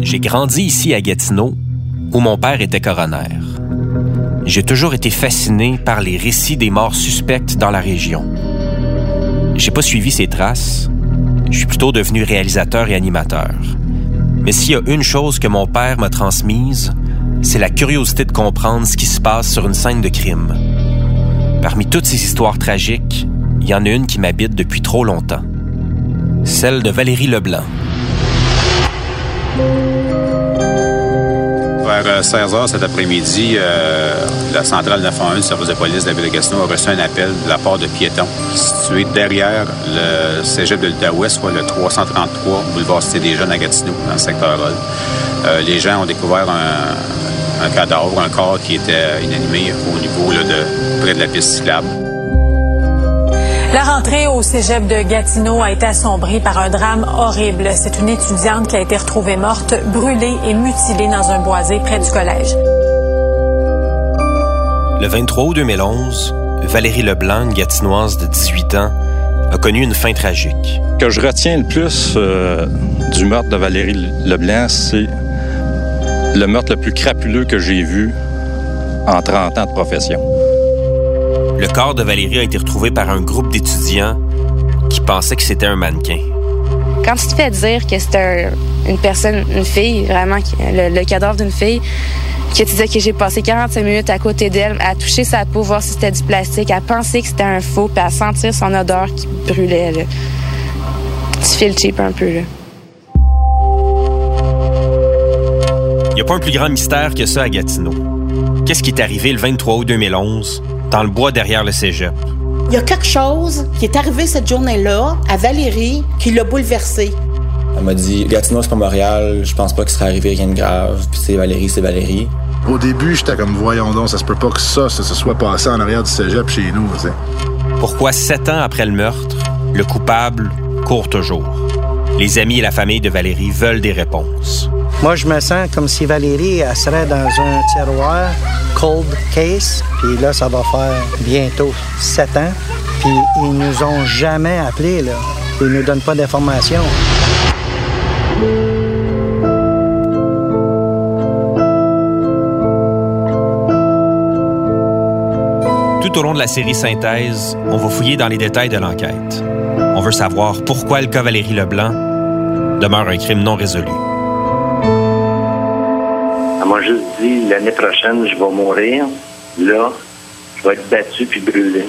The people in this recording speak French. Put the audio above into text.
J'ai grandi ici à Gatineau, où mon père était coroner. J'ai toujours été fasciné par les récits des morts suspectes dans la région. J'ai pas suivi ces traces. Je suis plutôt devenu réalisateur et animateur. Mais s'il y a une chose que mon père m'a transmise, c'est la curiosité de comprendre ce qui se passe sur une scène de crime. Parmi toutes ces histoires tragiques, il y en a une qui m'habite depuis trop longtemps. Celle de Valérie Leblanc. Vers 16h euh, cet après-midi, euh, la centrale 911 du service de police de la ville de Gatineau a reçu un appel de la part de piétons situé derrière le cégep de l'Outaouais, soit le 333 boulevard Cité des Jeunes à Gatineau, dans le secteur Roll. Euh, les gens ont découvert un, cadavre, un corps qui était inanimé au niveau de près de la piste cyclable. La rentrée au cégep de Gatineau a été assombrie par un drame horrible. C'est une étudiante qui a été retrouvée morte, brûlée et mutilée dans un boisé près du collège. Le 23 août 2011, Valérie Leblanc, une gatinoise de 18 ans, a connu une fin tragique. Ce que je retiens le plus euh, du meurtre de Valérie Leblanc, c'est le meurtre le plus crapuleux que j'ai vu en 30 ans de profession. Le corps de Valérie a été retrouvé par un groupe d'étudiants qui pensaient que c'était un mannequin. Quand tu te fais dire que c'était une personne, une fille, vraiment, le, cadavre d'une fille, que tu disais que j'ai passé 45 minutes à côté d'elle, à toucher sa peau, voir si c'était du plastique, à penser que c'était un faux, puis à sentir son odeur qui brûlait. Là. Tu fais le cheap un peu. Là. Il n'y a pas un plus grand mystère que ça à Gatineau. Qu'est-ce qui est arrivé le 23 août 2011 dans le bois derrière le cégep. Il y a quelque chose qui est arrivé cette journée-là à Valérie qui l'a bouleversée. Elle m'a dit Gatineau, c'est pas Montréal, je pense pas qu'il serait arrivé rien de grave, puis c'est Valérie, c'est Valérie. Au début, j'étais comme voyons donc, ça se peut pas que ça, ça se soit passé en arrière du cégep chez nous. Pourquoi sept ans après le meurtre, le coupable court toujours? Les amis et la famille de Valérie veulent des réponses. Moi, je me sens comme si Valérie serait dans un tiroir cold case. Puis là, ça va faire bientôt sept ans. Puis ils nous ont jamais appelés, là. Ils nous donnent pas d'informations. Tout au long de la série Synthèse, on va fouiller dans les détails de l'enquête. On veut savoir pourquoi le cas Valérie Leblanc demeure un crime non résolu. Elle m'a juste dit l'année prochaine, je vais mourir. Là, je vais être battu puis brûlé.